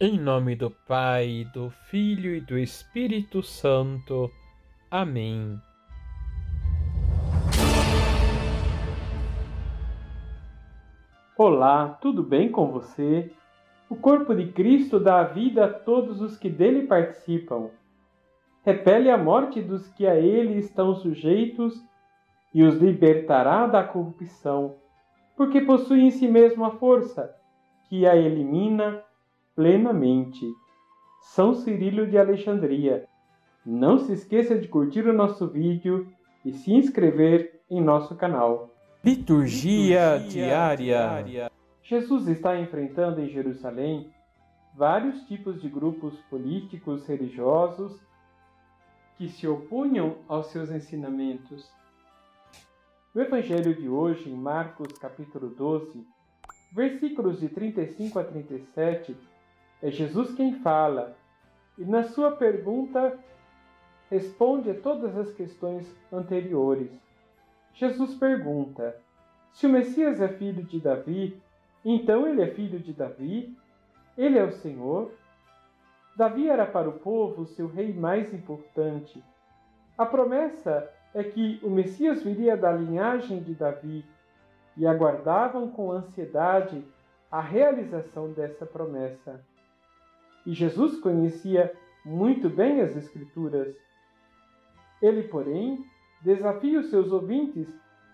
Em nome do Pai, do Filho e do Espírito Santo. Amém. Olá, tudo bem com você? O corpo de Cristo dá vida a todos os que dele participam. Repele a morte dos que a ele estão sujeitos e os libertará da corrupção, porque possui em si mesmo a força que a elimina plenamente. São Cirilo de Alexandria. Não se esqueça de curtir o nosso vídeo e se inscrever em nosso canal. Liturgia, Liturgia diária. diária. Jesus está enfrentando em Jerusalém vários tipos de grupos políticos religiosos que se opunham aos seus ensinamentos. No Evangelho de hoje, em Marcos capítulo 12, versículos de 35 a 37, é Jesus quem fala, e na sua pergunta responde a todas as questões anteriores. Jesus pergunta: Se o Messias é filho de Davi, então ele é filho de Davi? Ele é o Senhor? Davi era para o povo seu rei mais importante. A promessa é que o Messias viria da linhagem de Davi e aguardavam com ansiedade a realização dessa promessa. E Jesus conhecia muito bem as Escrituras. Ele, porém, desafia os seus ouvintes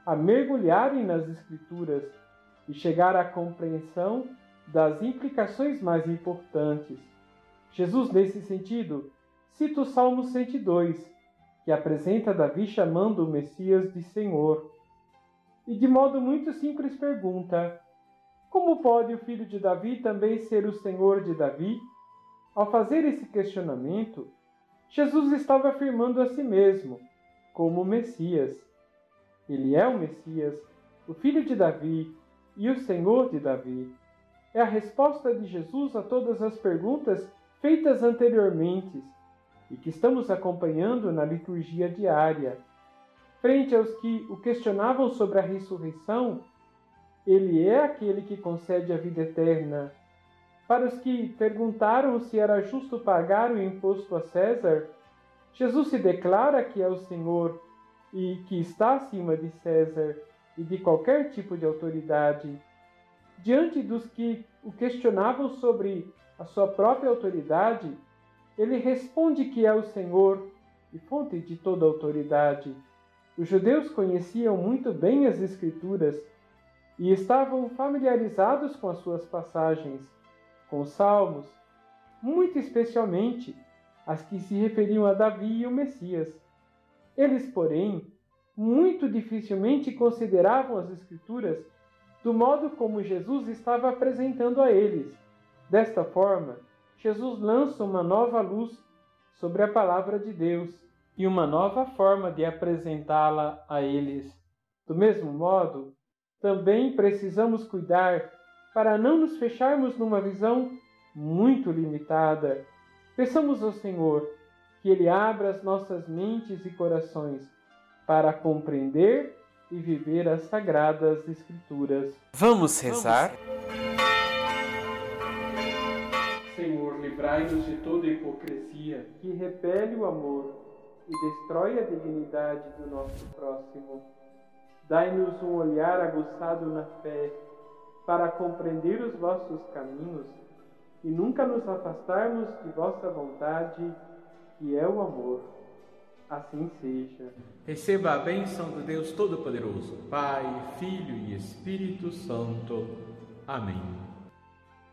a mergulharem nas Escrituras e chegar à compreensão das implicações mais importantes. Jesus, nesse sentido, cita o Salmo 102, que apresenta Davi chamando o Messias de Senhor. E de modo muito simples pergunta: Como pode o filho de Davi também ser o Senhor de Davi? Ao fazer esse questionamento, Jesus estava afirmando a si mesmo como o Messias. Ele é o Messias, o filho de Davi e o Senhor de Davi. É a resposta de Jesus a todas as perguntas feitas anteriormente e que estamos acompanhando na liturgia diária. Frente aos que o questionavam sobre a ressurreição, ele é aquele que concede a vida eterna para os que perguntaram se era justo pagar o imposto a César, Jesus se declara que é o Senhor e que está acima de César e de qualquer tipo de autoridade. Diante dos que o questionavam sobre a sua própria autoridade, ele responde que é o Senhor e fonte de toda autoridade. Os judeus conheciam muito bem as Escrituras e estavam familiarizados com as suas passagens com os salmos, muito especialmente as que se referiam a Davi e o Messias. Eles, porém, muito dificilmente consideravam as Escrituras do modo como Jesus estava apresentando a eles. Desta forma, Jesus lança uma nova luz sobre a palavra de Deus e uma nova forma de apresentá-la a eles. Do mesmo modo, também precisamos cuidar para não nos fecharmos numa visão muito limitada. Peçamos ao Senhor que Ele abra as nossas mentes e corações para compreender e viver as sagradas Escrituras. Vamos rezar? Senhor, livrai-nos de toda hipocrisia que repele o amor e destrói a dignidade do nosso próximo. Dai-nos um olhar aguçado na fé para compreender os vossos caminhos e nunca nos afastarmos de vossa vontade, que é o amor. Assim seja. Receba a bênção do Deus Todo-Poderoso, Pai, Filho e Espírito Santo. Amém.